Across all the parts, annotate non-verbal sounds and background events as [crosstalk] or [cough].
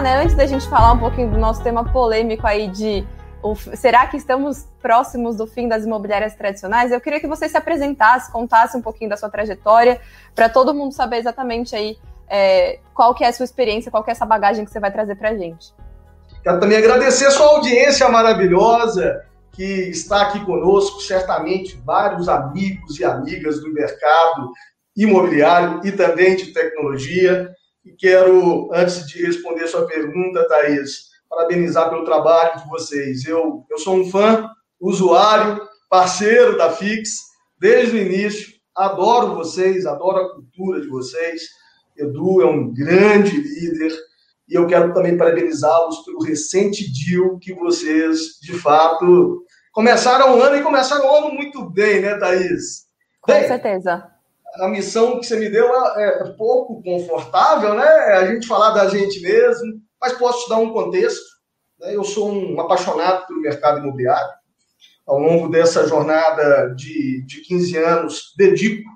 né, antes da gente falar um pouquinho do nosso tema polêmico aí de o, será que estamos próximos do fim das imobiliárias tradicionais? Eu queria que você se apresentasse, contasse um pouquinho da sua trajetória, para todo mundo saber exatamente aí é, qual que é a sua experiência, qual que é essa bagagem que você vai trazer para a gente. Quero também agradecer a sua audiência maravilhosa que está aqui conosco, certamente vários amigos e amigas do mercado imobiliário e também de tecnologia. E quero, antes de responder sua pergunta, Thaís, parabenizar pelo trabalho de vocês. Eu, eu sou um fã, usuário, parceiro da Fix, desde o início. Adoro vocês, adoro a cultura de vocês. Edu é um grande líder e eu quero também parabenizá-los pelo recente deal que vocês, de fato, começaram o ano e começaram o ano muito bem, né, Thaís? Com bem, certeza. A missão que você me deu é, é pouco confortável, né? É a gente falar da gente mesmo, mas posso te dar um contexto. Né? Eu sou um apaixonado pelo mercado imobiliário. Ao longo dessa jornada de, de 15 anos, dedico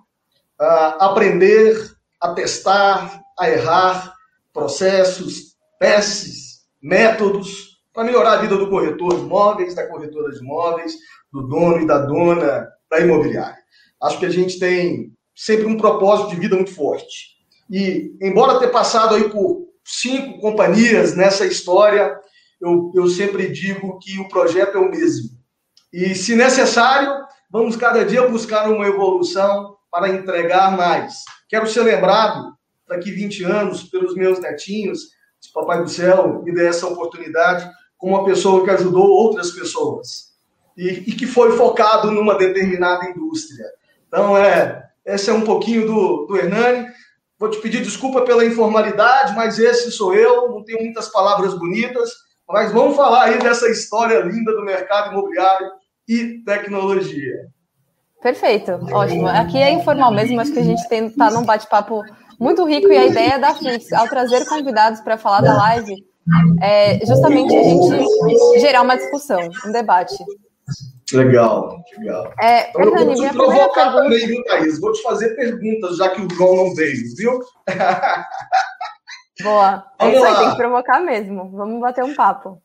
a aprender, a testar, a errar processos, testes, métodos para melhorar a vida do corretor de imóveis, da corretora de imóveis, do dono e da dona da imobiliária. Acho que a gente tem sempre um propósito de vida muito forte. E, embora ter passado aí por cinco companhias nessa história, eu, eu sempre digo que o projeto é o mesmo. E, se necessário, vamos cada dia buscar uma evolução para entregar mais. Quero ser lembrado daqui 20 anos pelos meus netinhos, se Papai do Céu me der essa oportunidade, como uma pessoa que ajudou outras pessoas e, e que foi focado numa determinada indústria. Então, é, esse é um pouquinho do, do Hernani. Vou te pedir desculpa pela informalidade, mas esse sou eu, não tenho muitas palavras bonitas, mas vamos falar aí dessa história linda do mercado imobiliário e tecnologia. Perfeito, ótimo. Aqui é informal mesmo, acho que a gente está num bate-papo muito rico e a ideia da Fix, ao trazer convidados para falar da live, é justamente a gente gerar uma discussão, um debate. Legal, legal. É, então, Hernani, eu vou te provocar pergunta... também, viu, Thaís? Vou te fazer perguntas, já que o João não veio, viu? [laughs] Boa. Vamos é isso lá. aí, tem que provocar mesmo. Vamos bater um papo.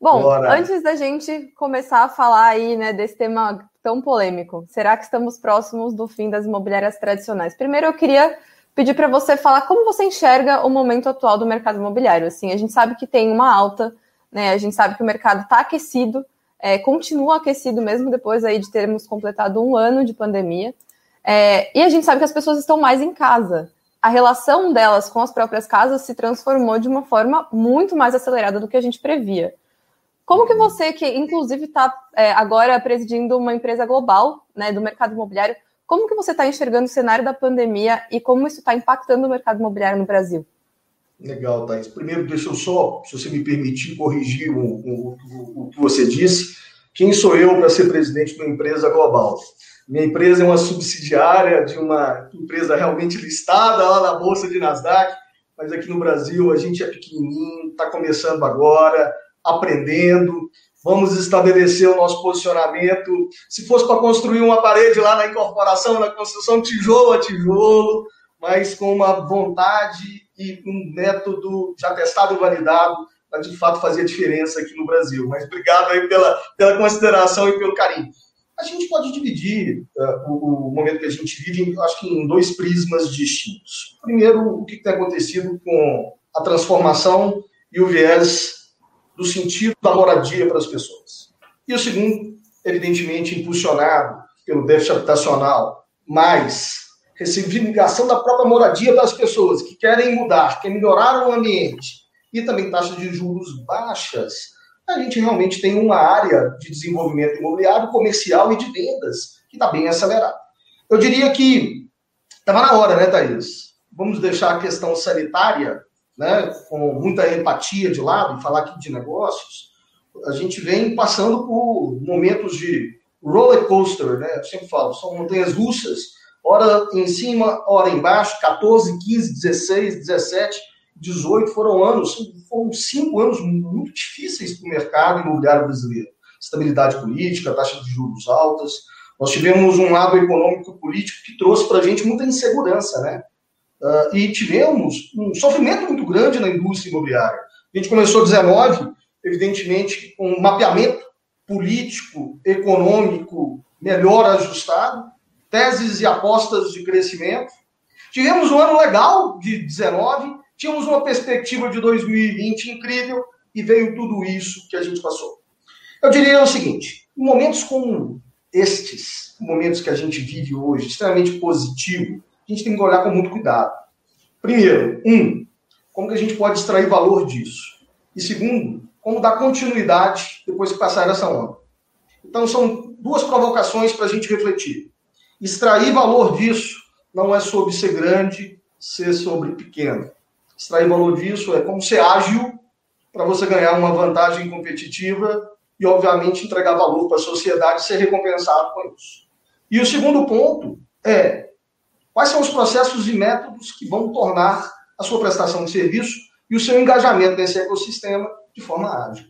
Bom, Bora. antes da gente começar a falar aí, né, desse tema tão polêmico, será que estamos próximos do fim das imobiliárias tradicionais? Primeiro, eu queria pedir para você falar como você enxerga o momento atual do mercado imobiliário. Assim, a gente sabe que tem uma alta, né? A gente sabe que o mercado está aquecido, é, continua aquecido mesmo depois aí de termos completado um ano de pandemia. É, e a gente sabe que as pessoas estão mais em casa. A relação delas com as próprias casas se transformou de uma forma muito mais acelerada do que a gente previa. Como que você, que inclusive está é, agora presidindo uma empresa global né, do mercado imobiliário, como que você está enxergando o cenário da pandemia e como isso está impactando o mercado imobiliário no Brasil? Legal, Thais. Primeiro, deixa eu só, se você me permitir, corrigir o, o, o, o que você disse. Quem sou eu para ser presidente de uma empresa global? Minha empresa é uma subsidiária de uma empresa realmente listada lá na Bolsa de Nasdaq, mas aqui no Brasil a gente é pequenininho, está começando agora, aprendendo vamos estabelecer o nosso posicionamento. Se fosse para construir uma parede lá na incorporação, na construção, tijolo a tijolo, mas com uma vontade e um método já testado e validado para de fato fazer a diferença aqui no Brasil. Mas obrigado aí pela, pela consideração e pelo carinho. A gente pode dividir uh, o, o, momento que a gente vive, acho que em dois prismas distintos. Primeiro, o que tem acontecido com a transformação e o viés do sentido da moradia para as pessoas. E o segundo, evidentemente, impulsionado pelo déficit habitacional, mais ressignificação da própria moradia das pessoas que querem mudar, querem melhorar o ambiente, e também taxas de juros baixas, a gente realmente tem uma área de desenvolvimento imobiliário, comercial e de vendas que está bem acelerada. Eu diria que estava na hora, né, Thaís? Vamos deixar a questão sanitária né, com muita empatia de lado, e falar aqui de negócios, a gente vem passando por momentos de roller coaster, né? Eu sempre falo, são montanhas russas, hora em cima, hora embaixo, 14, 15, 16, 17, 18 foram anos, foram cinco anos muito difíceis para o mercado imobiliário brasileiro. Estabilidade política, taxa de juros altas. Nós tivemos um lado econômico político que trouxe para a gente muita insegurança, né? Uh, e tivemos um sofrimento muito grande na indústria imobiliária. A gente começou 19, evidentemente, com um mapeamento político, econômico melhor ajustado, teses e apostas de crescimento. Tivemos um ano legal de 19, tínhamos uma perspectiva de 2020 incrível e veio tudo isso que a gente passou. Eu diria o seguinte: em momentos como estes, momentos que a gente vive hoje, extremamente positivo, a gente tem que olhar com muito cuidado. Primeiro, um, como que a gente pode extrair valor disso? E segundo, como dar continuidade depois que passar essa onda? Então, são duas provocações para a gente refletir. Extrair valor disso não é sobre ser grande, ser sobre pequeno. Extrair valor disso é como ser ágil para você ganhar uma vantagem competitiva e, obviamente, entregar valor para a sociedade e ser recompensado com isso. E o segundo ponto é quais são os processos e métodos que vão tornar a sua prestação de serviço e o seu engajamento nesse ecossistema de forma ágil.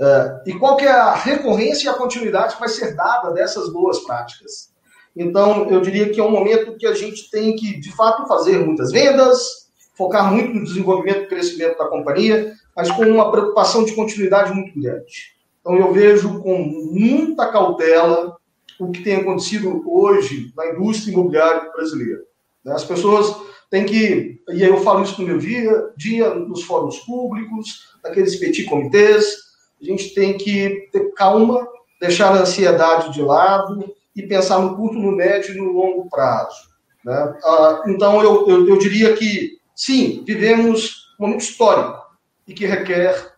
É, e qual que é a recorrência e a continuidade que vai ser dada dessas boas práticas. Então, eu diria que é um momento que a gente tem que, de fato, fazer muitas vendas, focar muito no desenvolvimento e crescimento da companhia, mas com uma preocupação de continuidade muito grande. Então, eu vejo com muita cautela o que tem acontecido hoje na indústria imobiliária brasileira. Né? As pessoas têm que, e eu falo isso no meu dia, dia nos fóruns públicos, naqueles petit comitês, a gente tem que ter calma, deixar a ansiedade de lado e pensar no curto, no médio e no longo prazo. Né? Ah, então, eu, eu, eu diria que, sim, vivemos um momento histórico e que requer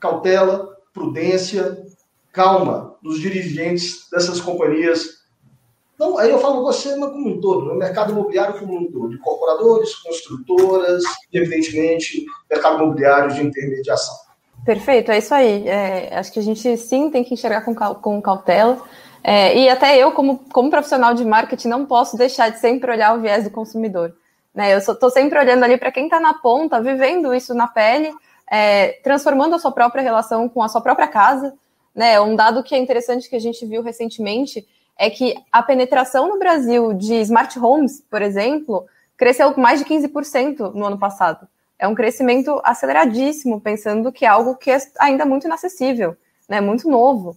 cautela, prudência, calma dos dirigentes dessas companhias. Não, aí eu falo você mas como um todo, né? mercado imobiliário como um todo, de incorporadores, construtoras e, evidentemente, mercado imobiliário de intermediação. Perfeito, é isso aí. É, acho que a gente sim tem que enxergar com, com cautela. É, e até eu, como, como profissional de marketing, não posso deixar de sempre olhar o viés do consumidor. Né? Eu estou sempre olhando ali para quem está na ponta, vivendo isso na pele é, transformando a sua própria relação com a sua própria casa. Né? Um dado que é interessante que a gente viu recentemente é que a penetração no Brasil de smart homes, por exemplo, cresceu mais de 15% no ano passado. É um crescimento aceleradíssimo, pensando que é algo que é ainda muito inacessível, né? muito novo.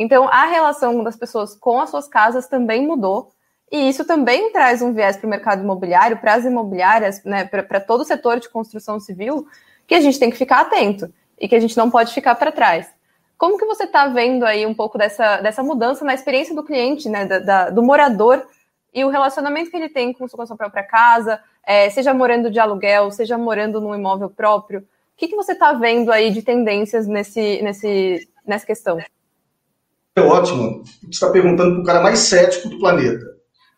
Então, a relação das pessoas com as suas casas também mudou, e isso também traz um viés para o mercado imobiliário, para as imobiliárias, né, para todo o setor de construção civil, que a gente tem que ficar atento e que a gente não pode ficar para trás. Como que você está vendo aí um pouco dessa, dessa mudança na experiência do cliente, né, da, da, do morador e o relacionamento que ele tem com, com a sua própria casa, é, seja morando de aluguel, seja morando num imóvel próprio? O que, que você está vendo aí de tendências nesse, nesse, nessa questão? É ótimo. Você está perguntando para o cara mais cético do planeta.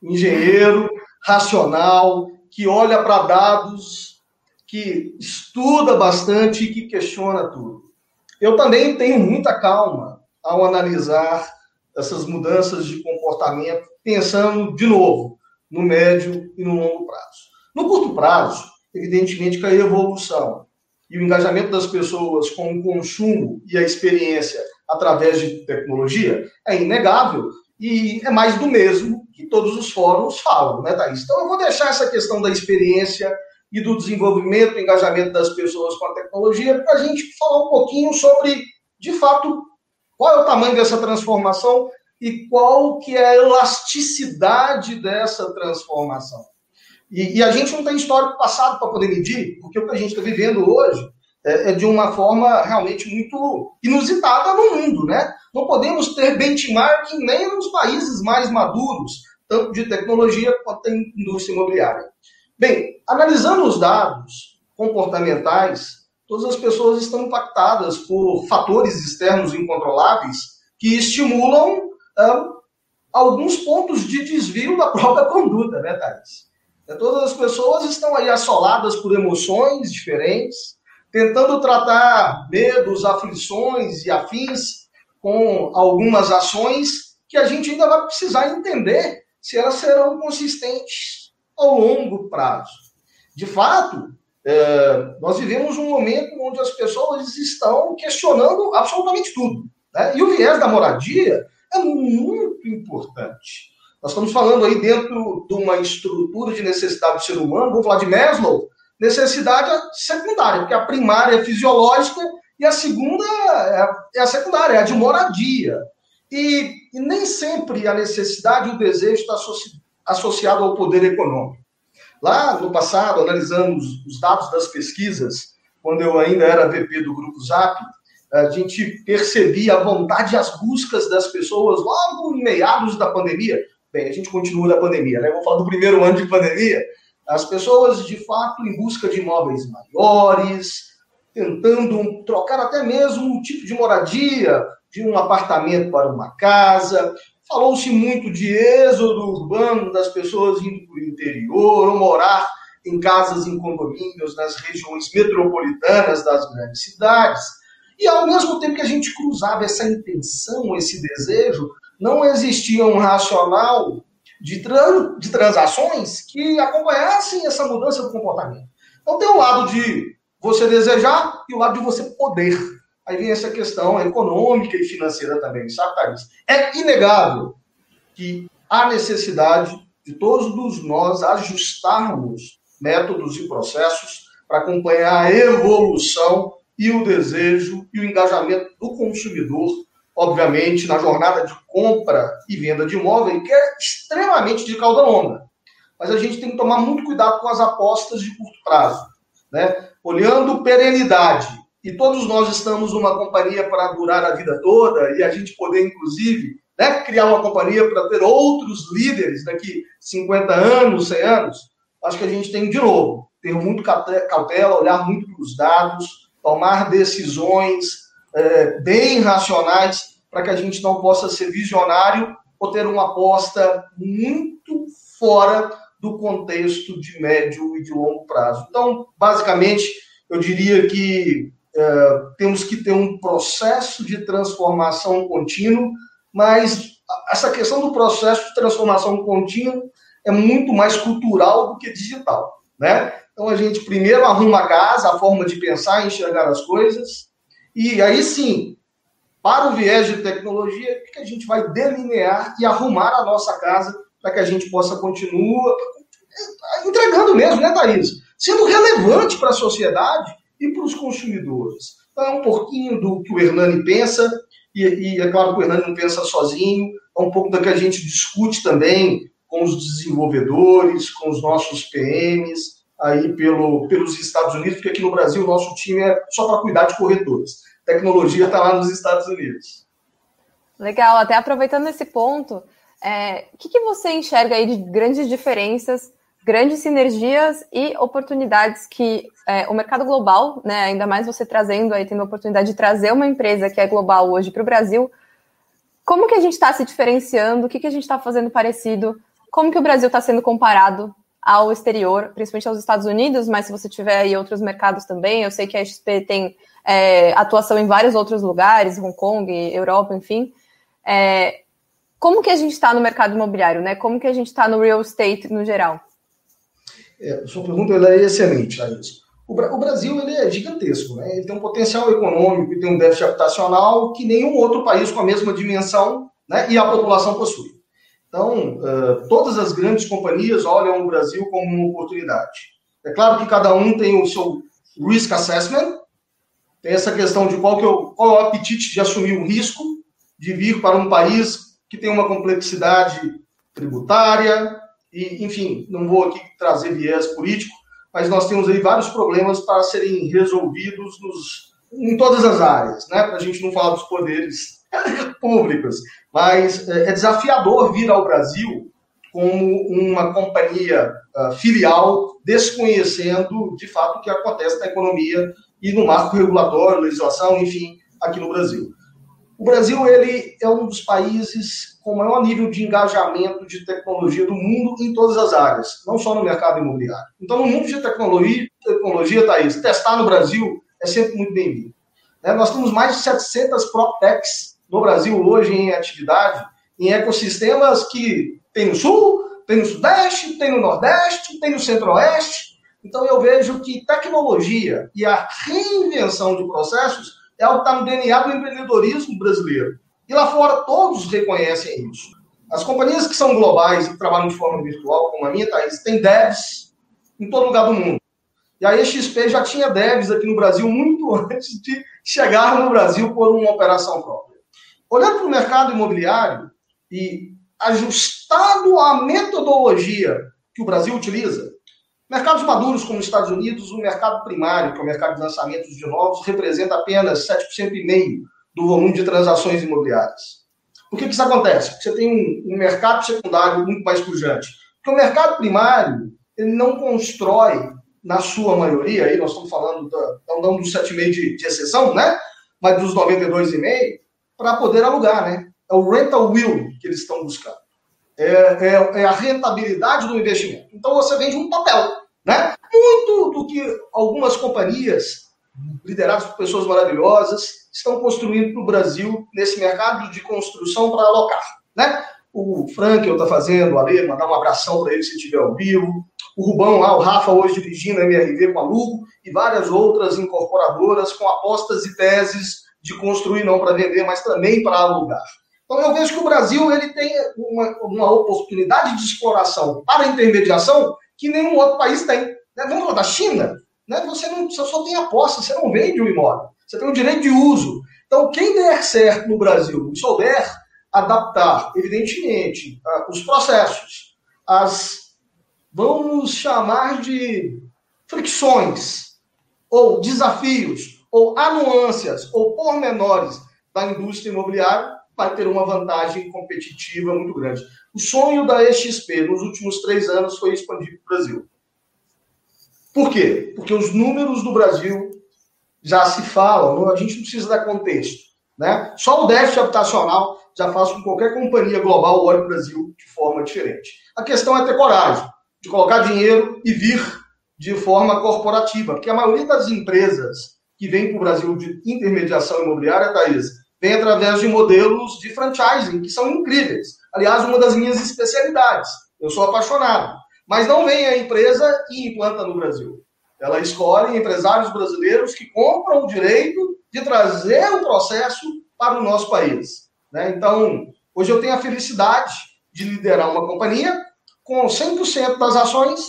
Engenheiro, racional, que olha para dados que estuda bastante e que questiona tudo. Eu também tenho muita calma ao analisar essas mudanças de comportamento, pensando, de novo, no médio e no longo prazo. No curto prazo, evidentemente que a evolução e o engajamento das pessoas com o consumo e a experiência através de tecnologia é inegável e é mais do mesmo que todos os fóruns falam, né, Thaís? Então eu vou deixar essa questão da experiência e do desenvolvimento engajamento das pessoas com a tecnologia, para a gente falar um pouquinho sobre, de fato, qual é o tamanho dessa transformação e qual que é a elasticidade dessa transformação. E, e a gente não tem histórico passado para poder medir, porque o que a gente está vivendo hoje é, é, de uma forma realmente muito inusitada no mundo, né? Não podemos ter benchmarking nem nos países mais maduros, tanto de tecnologia quanto da indústria imobiliária. Bem, analisando os dados comportamentais, todas as pessoas estão impactadas por fatores externos incontroláveis que estimulam ah, alguns pontos de desvio da [laughs] própria conduta, né, Thales? É, todas as pessoas estão aí assoladas por emoções diferentes, tentando tratar medos, aflições e afins com algumas ações que a gente ainda vai precisar entender se elas serão consistentes ao longo prazo. De fato, é, nós vivemos um momento onde as pessoas estão questionando absolutamente tudo. Né? E o viés da moradia é muito importante. Nós estamos falando aí dentro de uma estrutura de necessidade do ser humano, vamos falar de Maslow, necessidade secundária, porque a primária é fisiológica e a segunda é, é a secundária, é a de moradia. E, e, nem sempre a necessidade e o desejo está associ, associado ao poder econômico. Lá no passado, analisando os, os dados das pesquisas, quando eu ainda era VP do Grupo Zap, a gente percebia a vontade e as buscas das pessoas logo em meados da pandemia. Bem, a gente continua na pandemia, né? Vou falar do primeiro ano de pandemia. As pessoas, de fato, em busca de imóveis maiores, tentando trocar até mesmo o tipo de moradia, de um apartamento para uma casa. Falou-se muito de êxodo urbano, das pessoas indo para o interior, ou morar em casas em condomínios nas regiões metropolitanas das grandes cidades. E ao mesmo tempo que a gente cruzava essa intenção, esse desejo, não existia um racional de, de transações que acompanhassem essa mudança do comportamento. Então tem o lado de você desejar e o lado de você poder. Aí vem essa questão econômica e financeira também, sabe, Thaís? É inegável que há necessidade de todos nós ajustarmos métodos e processos para acompanhar a evolução e o desejo e o engajamento do consumidor, obviamente, na jornada de compra e venda de imóvel, que é extremamente de cauda longa. Mas a gente tem que tomar muito cuidado com as apostas de curto prazo. Né? olhando perenidade, e todos nós estamos numa companhia para durar a vida toda, e a gente poder, inclusive, né, criar uma companhia para ter outros líderes daqui 50 anos, 100 anos, acho que a gente tem, de novo, ter muito cautela, olhar muito para os dados, tomar decisões é, bem racionais, para que a gente não possa ser visionário ou ter uma aposta muito fora do contexto de médio e de longo prazo. Então, basicamente, eu diria que é, temos que ter um processo de transformação contínuo, mas essa questão do processo de transformação contínua é muito mais cultural do que digital, né? Então a gente primeiro arruma a casa, a forma de pensar e enxergar as coisas, e aí sim, para o viés de tecnologia, o que a gente vai delinear e arrumar a nossa casa para que a gente possa continuar entregando mesmo, né, Thaís? Sendo relevante para a sociedade e para os consumidores. Então, é um pouquinho do que o Hernani pensa, e, e, é claro que o Hernani não pensa sozinho, é um pouco do que a gente discute também com os desenvolvedores, com os nossos PMs, aí pelo, pelos Estados Unidos, porque aqui no Brasil o nosso time é só para cuidar de corretores. Tecnologia está lá nos Estados Unidos. Legal, até aproveitando esse ponto, é, o que, que você enxerga aí de grandes diferenças, grandes sinergias e oportunidades que é, o mercado global, né, ainda mais você trazendo aí, tendo a oportunidade de trazer uma empresa que é global hoje para o Brasil, como que a gente está se diferenciando, o que, que a gente está fazendo parecido, como que o Brasil está sendo comparado ao exterior, principalmente aos Estados Unidos, mas se você tiver aí outros mercados também, eu sei que a XP tem é, atuação em vários outros lugares, Hong Kong, Europa, enfim. É, como que a gente está no mercado imobiliário, né? Como que a gente está no real estate no geral? É, sua pergunta é excelente, Thaís. O, o Brasil ele é gigantesco, né? Ele tem um potencial econômico e tem um déficit habitacional que nenhum outro país com a mesma dimensão né, e a população possui. Então, uh, todas as grandes companhias olham o Brasil como uma oportunidade. É claro que cada um tem o seu risk assessment, tem essa questão de qual, que eu, qual é o apetite de assumir o risco de vir para um país que tem uma complexidade tributária, e, enfim, não vou aqui trazer viés político, mas nós temos aí vários problemas para serem resolvidos nos, em todas as áreas, né? Para a gente não falar dos poderes [laughs] públicos. Mas é, é desafiador vir ao Brasil como uma companhia uh, filial, desconhecendo de fato o que acontece na economia e no marco regulatório, legislação, enfim, aqui no Brasil. O Brasil ele é um dos países com maior nível de engajamento de tecnologia do mundo em todas as áreas, não só no mercado imobiliário. Então, no mundo de tecnologia, tecnologia Thaís, testar no Brasil é sempre muito bem-vindo. Né? Nós temos mais de 700 PropTechs no Brasil hoje em atividade, em ecossistemas que tem no Sul, tem no Sudeste, tem no Nordeste, tem no Centro-Oeste. Então, eu vejo que tecnologia e a reinvenção de processos é algo que está no DNA do empreendedorismo brasileiro. E lá fora todos reconhecem isso. As companhias que são globais e que trabalham de forma virtual, como a minha, Thaís, tem devs em todo lugar do mundo. E a EXP já tinha devs aqui no Brasil muito [laughs] antes de chegar no Brasil por uma operação própria. Olhando para o mercado imobiliário e ajustado à metodologia que o Brasil utiliza, mercados maduros como os Estados Unidos, o mercado primário, que é o mercado de lançamentos de novos, representa apenas 7,5% do volume de transações imobiliárias. Por que, que isso acontece? Você tem um, um mercado secundário muito mais pujante. Porque o mercado primário ele não constrói, na sua maioria, aí nós estamos falando, da, não dos 7,5% de, de exceção, né? mas dos 92,5%, para poder alugar. Né? É o rental will que eles estão buscando. É, é, é, a rentabilidade do investimento. Então você vende um papel. Né? Muito do que algumas companhias, lideradas por pessoas maravilhosas, estão construindo para o Brasil nesse mercado de construção para alocar. Né? O Frankel está fazendo, o Ale, mandar um abração para ele se estiver ao vivo. O Rubão lá, o Rafa hoje dirigindo a MRV com a Lugo e várias outras incorporadoras com apostas e teses de construir não para vender, mas também para alugar. Então eu vejo que o Brasil ele tem uma, uma oportunidade de exploração para intermediação que nenhum outro país tem. Né? Vamos falar da China? Né? Você, não, você só tem aposta, você não vende o imóvel. Você tem o direito de uso. Então, quem der certo no Brasil e souber adaptar, evidentemente, os processos, as, vamos chamar de fricções, ou desafios, ou anuâncias, ou pormenores da indústria imobiliária, vai ter uma vantagem competitiva muito grande. O sonho da EXP nos últimos três anos foi expandir para o Brasil. Por quê? Porque os números do Brasil já se falam, a gente não precisa dar contexto. Né? Só o déficit habitacional já faz com que qualquer companhia global olhe o Brasil de forma diferente. A questão é ter coragem de colocar dinheiro e vir de forma corporativa, porque a maioria das empresas que vem para o Brasil de intermediação imobiliária, Thaís, vem através de modelos de franchising, que são incríveis. Aliás, uma das minhas especialidades. Eu sou apaixonado. Mas não vem a empresa e implanta no Brasil. Ela escolhe empresários brasileiros que compram o direito de trazer o processo para o nosso país. Né? Então, hoje eu tenho a felicidade de liderar uma companhia com 100% das ações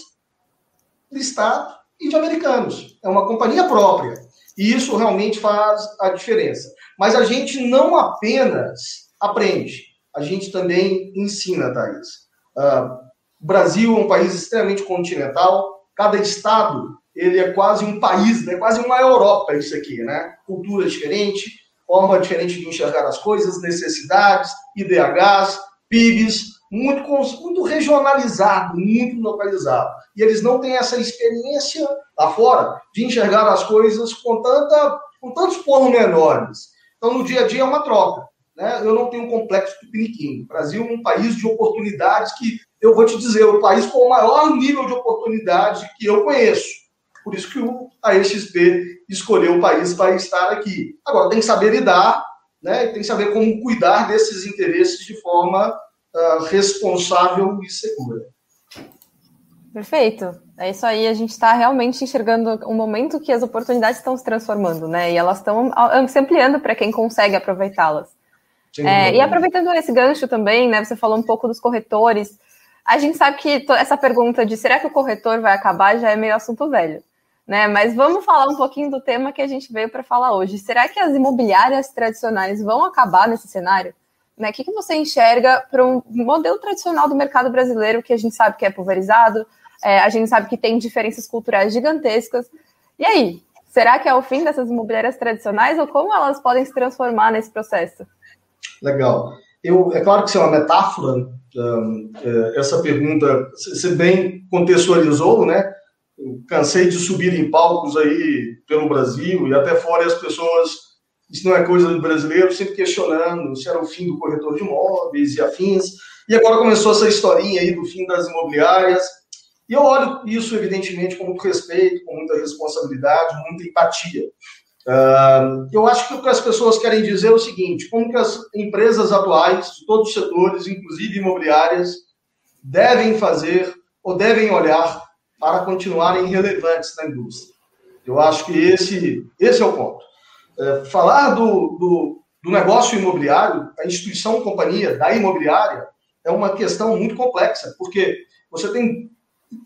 do Estado e de americanos. É uma companhia própria. E isso realmente faz a diferença. Mas a gente não apenas aprende, a gente também ensina, Thaís. Uh, o Brasil é um país extremamente continental, cada estado ele é quase um país, né? quase uma Europa isso aqui, né? Cultura diferente, forma diferente de enxergar as coisas, necessidades, IDHs, PIBs, muito, muito regionalizado, muito localizado. E eles não têm essa experiência lá fora de enxergar as coisas com, tanta, com tantos pormenores. Então, no dia a dia é uma troca. Né? Eu não tenho um complexo tupiniquim. O Brasil é um país de oportunidades que, eu vou te dizer, é o país com o maior nível de oportunidade que eu conheço. Por isso que a EXP escolheu o país para estar aqui. Agora, tem que saber lidar, né? tem que saber como cuidar desses interesses de forma uh, responsável e segura. Perfeito. É isso aí, a gente está realmente enxergando um momento que as oportunidades estão se transformando, né? E elas estão se ampliando para quem consegue aproveitá-las. É, e aproveitando esse gancho também, né? Você falou um pouco dos corretores. A gente sabe que essa pergunta de será que o corretor vai acabar já é meio assunto velho né? Mas vamos falar um pouquinho do tema que a gente veio para falar hoje. Será que as imobiliárias tradicionais vão acabar nesse cenário? Né? O que, que você enxerga para um modelo tradicional do mercado brasileiro que a gente sabe que é pulverizado, é, a gente sabe que tem diferenças culturais gigantescas. E aí, será que é o fim dessas imobiliárias tradicionais ou como elas podem se transformar nesse processo? Legal. Eu, é claro que isso é uma metáfora, um, é, essa pergunta, você bem contextualizou, né? cansei de subir em palcos aí pelo Brasil e até fora as pessoas isso não é coisa do brasileiro, sempre questionando se era o fim do corretor de imóveis e afins. E agora começou essa historinha aí do fim das imobiliárias. E eu olho isso, evidentemente, com muito respeito, com muita responsabilidade, muita empatia. Uh, eu acho que o que as pessoas querem dizer é o seguinte: como que as empresas atuais, de todos os setores, inclusive imobiliárias, devem fazer ou devem olhar para continuarem relevantes na indústria. Eu acho que esse, esse é o ponto. É, falar do, do, do, negócio imobiliário, a instituição companhia da imobiliária, é uma questão muito complexa, porque você tem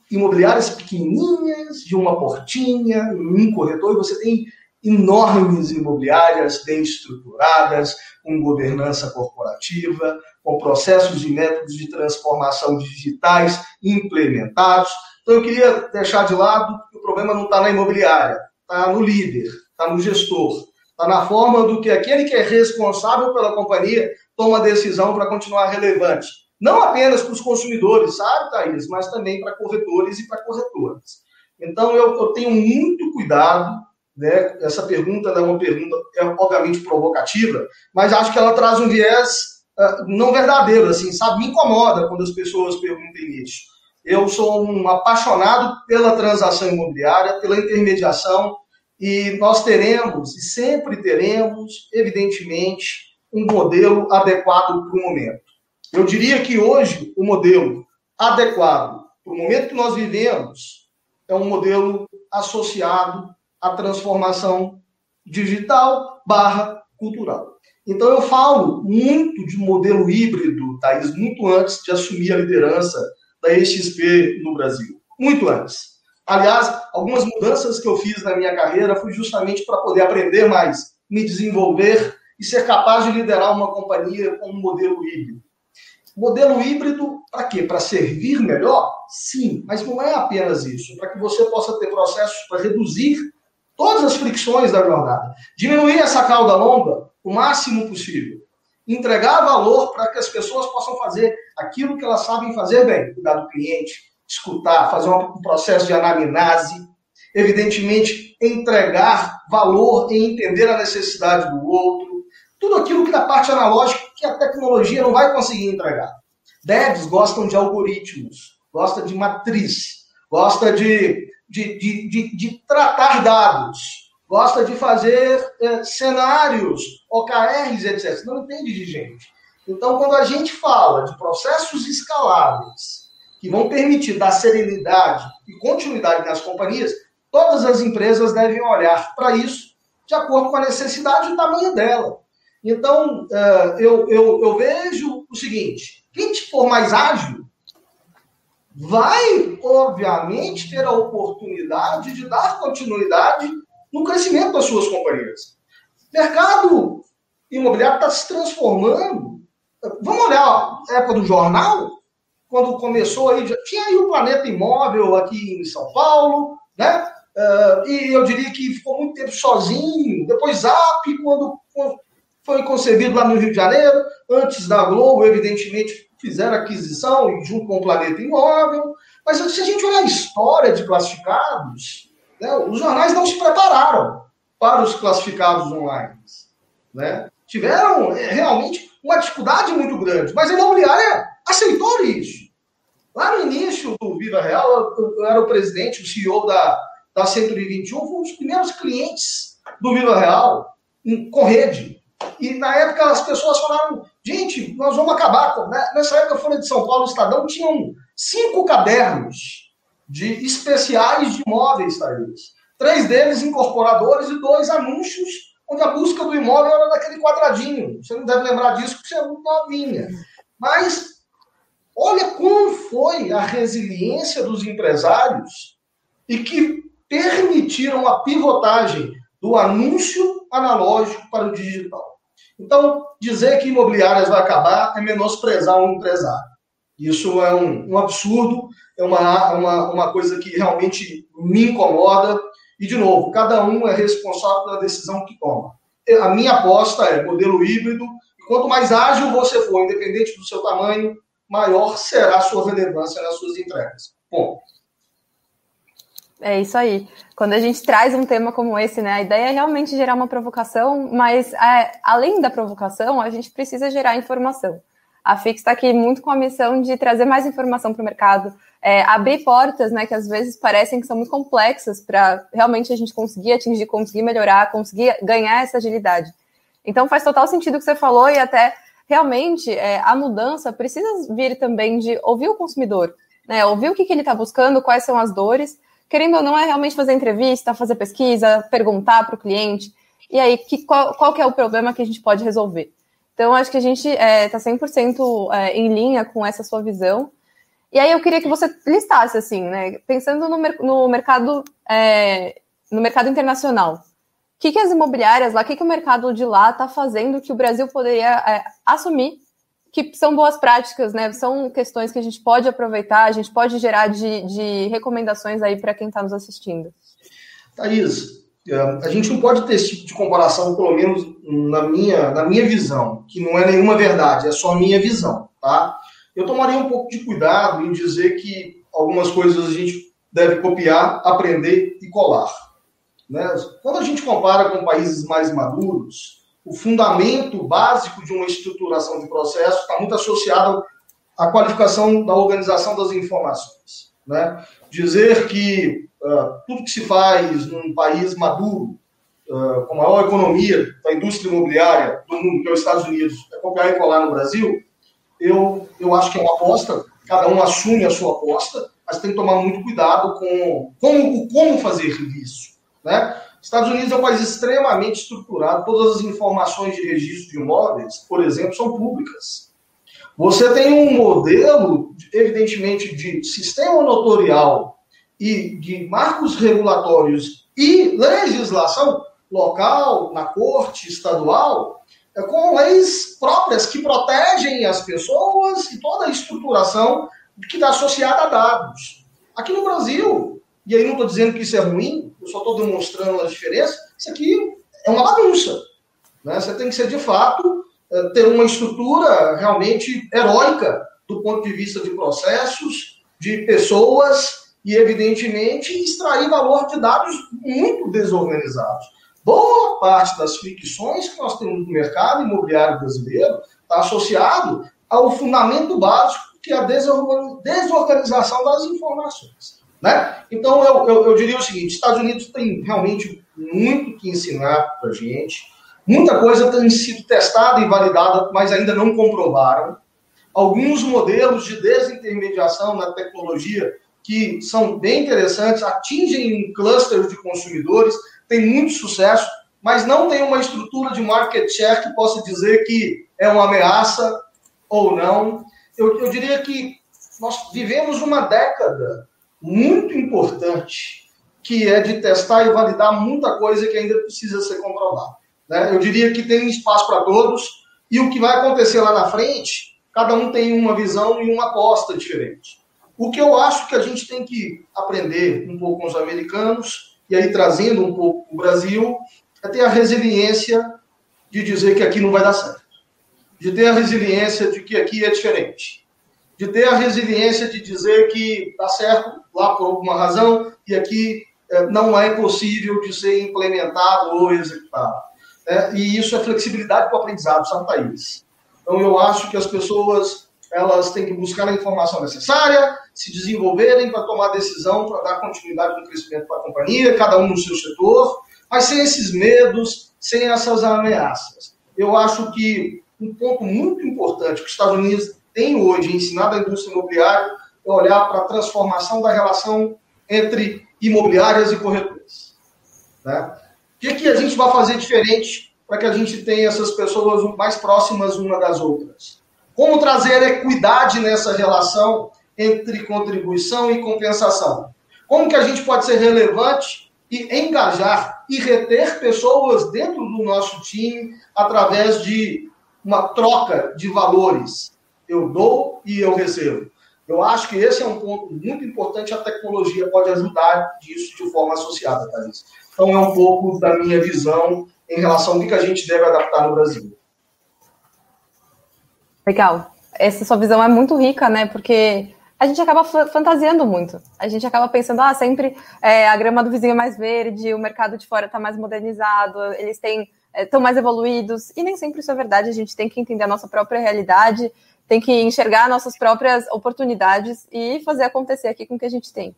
imobiliárias pequenininhas, de uma portinha, um corretor, e você tem enormes imobiliárias bem estruturadas, com governança corporativa, com processos e métodos de transformação digitais implementados. Então, eu queria deixar de lado que o problema não está na imobiliária, está no líder, está no gestor, está na forma do que aquele que é responsável pela companhia toma decisão para continuar relevante. Não apenas para os consumidores, sabe, Thaís, mas também para corretores e para corretoras. Então, eu, eu tenho muito cuidado né? Essa pergunta é uma pergunta, é, obviamente, provocativa, mas acho que ela traz um viés uh, não verdadeiro, assim, sabe? Me incomoda quando as pessoas perguntem isso. Eu sou um apaixonado pela transação imobiliária, pela intermediação, e nós teremos, e sempre teremos, evidentemente, um modelo adequado para o momento. Eu diria que hoje o modelo adequado para o momento que nós vivemos é um modelo associado a transformação digital barra cultural. Então eu falo muito de modelo híbrido, Thaís, muito antes de assumir a liderança da EXP no Brasil. Muito antes. Aliás, algumas mudanças que eu fiz na minha carreira foi justamente para poder aprender mais, me desenvolver e ser capaz de liderar uma companhia com um modelo híbrido. Modelo híbrido para quê? Para servir melhor? Sim, mas não é apenas isso. Para que você possa ter processos para reduzir todas as fricções da jornada. Diminuir essa cauda longa o máximo possível. Entregar valor para que as pessoas possam fazer aquilo que elas sabem fazer bem. Cuidar do cliente, escutar, fazer um processo de anamnese. Evidentemente, entregar valor e entender a necessidade do outro. Tudo aquilo que na parte analógica que a tecnologia não vai conseguir entregar. Devs gostam de algoritmos, gosta de matriz, gosta de de, de, de, de tratar dados, gosta de fazer é, cenários, OKRs, etc. Não entende de gente. Então, quando a gente fala de processos escaláveis que vão permitir dar serenidade e continuidade nas companhias, todas as empresas devem olhar para isso de acordo com a necessidade e o tamanho dela. Então, é, eu, eu, eu vejo o seguinte: quem for mais ágil, vai, obviamente, ter a oportunidade de dar continuidade no crescimento das suas companhias. Mercado imobiliário está se transformando. Vamos olhar a época do jornal, quando começou aí, já tinha aí o Planeta Imóvel aqui em São Paulo, né? Uh, e eu diria que ficou muito tempo sozinho. Depois Zap, quando foi concebido lá no Rio de Janeiro, antes da Globo, evidentemente fizeram aquisição junto com o Planeta Imóvel. Mas se a gente olhar a história de classificados, né, os jornais não se prepararam para os classificados online. Né? Tiveram é, realmente uma dificuldade muito grande, mas a imobiliária aceitou isso. Lá no início do Viva Real, eu, eu era o presidente, o CEO da, da 121, foi um dos primeiros clientes do Viva Real em, com rede. E na época as pessoas falaram, gente, nós vamos acabar. Com... Né? Nessa época, a Folha de São Paulo, o Estadão, tinham cinco cadernos de especiais de imóveis, Thaís. Três deles incorporadores e dois anúncios, onde a busca do imóvel era daquele quadradinho. Você não deve lembrar disso, porque você é muito novinha. Mas olha como foi a resiliência dos empresários e que permitiram a pivotagem do anúncio analógico para o digital. Então, dizer que imobiliárias vai acabar é menosprezar um empresário. Isso é um, um absurdo, é uma, uma, uma coisa que realmente me incomoda. E, de novo, cada um é responsável pela decisão que toma. A minha aposta é modelo híbrido. Quanto mais ágil você for, independente do seu tamanho, maior será a sua relevância nas suas entregas. Ponto. É isso aí. Quando a gente traz um tema como esse, né, a ideia é realmente gerar uma provocação, mas é, além da provocação, a gente precisa gerar informação. A Fix está aqui muito com a missão de trazer mais informação para o mercado, é, abrir portas, né, que às vezes parecem que são muito complexas para realmente a gente conseguir atingir, conseguir melhorar, conseguir ganhar essa agilidade. Então faz total sentido o que você falou e até realmente é, a mudança precisa vir também de ouvir o consumidor, né, ouvir o que, que ele está buscando, quais são as dores querendo ou não, é realmente fazer entrevista, fazer pesquisa, perguntar para o cliente, e aí que, qual, qual que é o problema que a gente pode resolver. Então, acho que a gente está é, 100% tá é, em linha com essa sua visão. E aí eu queria que você listasse, assim, né? Pensando no, no mercado é, no mercado internacional. O que, que as imobiliárias lá, o que, que o mercado de lá está fazendo que o Brasil poderia é, assumir que são boas práticas, né? São questões que a gente pode aproveitar, a gente pode gerar de, de recomendações aí para quem está nos assistindo. Thaís, é, a gente não pode ter esse tipo de comparação, pelo menos na minha, na minha visão, que não é nenhuma verdade, é só minha visão, tá? Eu tomaria um pouco de cuidado em dizer que algumas coisas a gente deve copiar, aprender e colar. Né? Quando a gente compara com países mais maduros, o fundamento básico de uma estruturação de processo está muito associado à qualificação da organização das informações. Né? Dizer que uh, tudo que se faz num país maduro, uh, com a maior economia da indústria imobiliária do mundo, que é os Estados Unidos, é copiar e colar no Brasil, eu, eu acho que é uma aposta, cada um assume a sua aposta, mas tem que tomar muito cuidado com como, como fazer isso. Né? Estados Unidos é um país extremamente estruturado, todas as informações de registro de imóveis, por exemplo, são públicas. Você tem um modelo, evidentemente, de sistema notorial e de marcos regulatórios e legislação local, na corte estadual, é com leis próprias que protegem as pessoas e toda a estruturação que está associada a dados. Aqui no Brasil, e aí não estou dizendo que isso é ruim, eu só estou demonstrando a diferença, isso aqui é uma bagunça. Né? Você tem que ser, de fato, eh, ter uma estrutura realmente heróica do ponto de vista de processos, de pessoas e, evidentemente, extrair valor de dados muito desorganizados. Boa parte das fricções que nós temos no mercado imobiliário brasileiro está associado ao fundamento básico que é a desorganização das informações. Né? Então, eu, eu, eu diria o seguinte: Estados Unidos tem realmente muito que ensinar para a gente. Muita coisa tem sido testada e validada, mas ainda não comprovaram. Alguns modelos de desintermediação na tecnologia que são bem interessantes, atingem um cluster de consumidores, tem muito sucesso, mas não tem uma estrutura de market share que possa dizer que é uma ameaça ou não eu, eu diria que nós vivemos uma década muito importante, que é de testar e validar muita coisa que ainda precisa ser comprovada. Né? Eu diria que tem espaço para todos, e o que vai acontecer lá na frente, cada um tem uma visão e uma aposta diferente. O que eu acho que a gente tem que aprender um pouco com os americanos, e aí trazendo um pouco o Brasil, é ter a resiliência de dizer que aqui não vai dar certo de ter a resiliência de que aqui é diferente, de ter a resiliência de dizer que está certo lá por alguma razão e aqui é, não é possível de ser implementado ou executado. É, e isso é flexibilidade para o aprendizado, sabe, Thaís? Então, eu acho que as pessoas elas têm que buscar a informação necessária, se desenvolverem para tomar decisão, para dar continuidade no crescimento para a companhia, cada um no seu setor, mas sem esses medos, sem essas ameaças. Eu acho que um ponto muito importante que os Estados Unidos têm hoje ensinado à indústria imobiliária é olhar para a transformação da relação entre imobiliárias e corretores. Né? O que, que a gente vai fazer diferente para que a gente tenha essas pessoas mais próximas uma das outras? Como trazer equidade nessa relação entre contribuição e compensação? Como que a gente pode ser relevante e engajar e reter pessoas dentro do nosso time através de uma troca de valores. Eu dou e eu recebo. Eu acho que esse é um ponto muito importante. A tecnologia pode ajudar disso de forma associada, Thaís. Então, é um pouco da minha visão em relação ao que a gente deve adaptar no Brasil. Legal. Essa sua visão é muito rica, né? Porque a gente acaba fantasiando muito. A gente acaba pensando, ah, sempre é, a grama do vizinho é mais verde, o mercado de fora está mais modernizado, eles têm estão mais evoluídos, e nem sempre isso é verdade, a gente tem que entender a nossa própria realidade, tem que enxergar nossas próprias oportunidades e fazer acontecer aqui com o que a gente tem.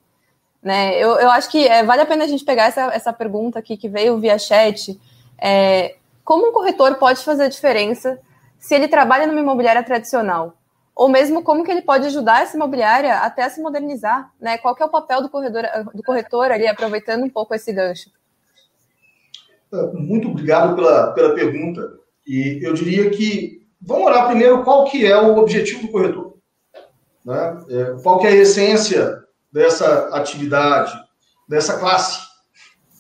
Né? Eu, eu acho que é, vale a pena a gente pegar essa, essa pergunta aqui que veio via chat. É, como um corretor pode fazer a diferença se ele trabalha numa imobiliária tradicional? Ou mesmo como que ele pode ajudar essa imobiliária até a se modernizar? Né? Qual é o papel do corretor, do corretor ali, aproveitando um pouco esse gancho? Muito obrigado pela, pela pergunta. E eu diria que vamos olhar primeiro qual que é o objetivo do corretor. Né? É, qual que é a essência dessa atividade, dessa classe?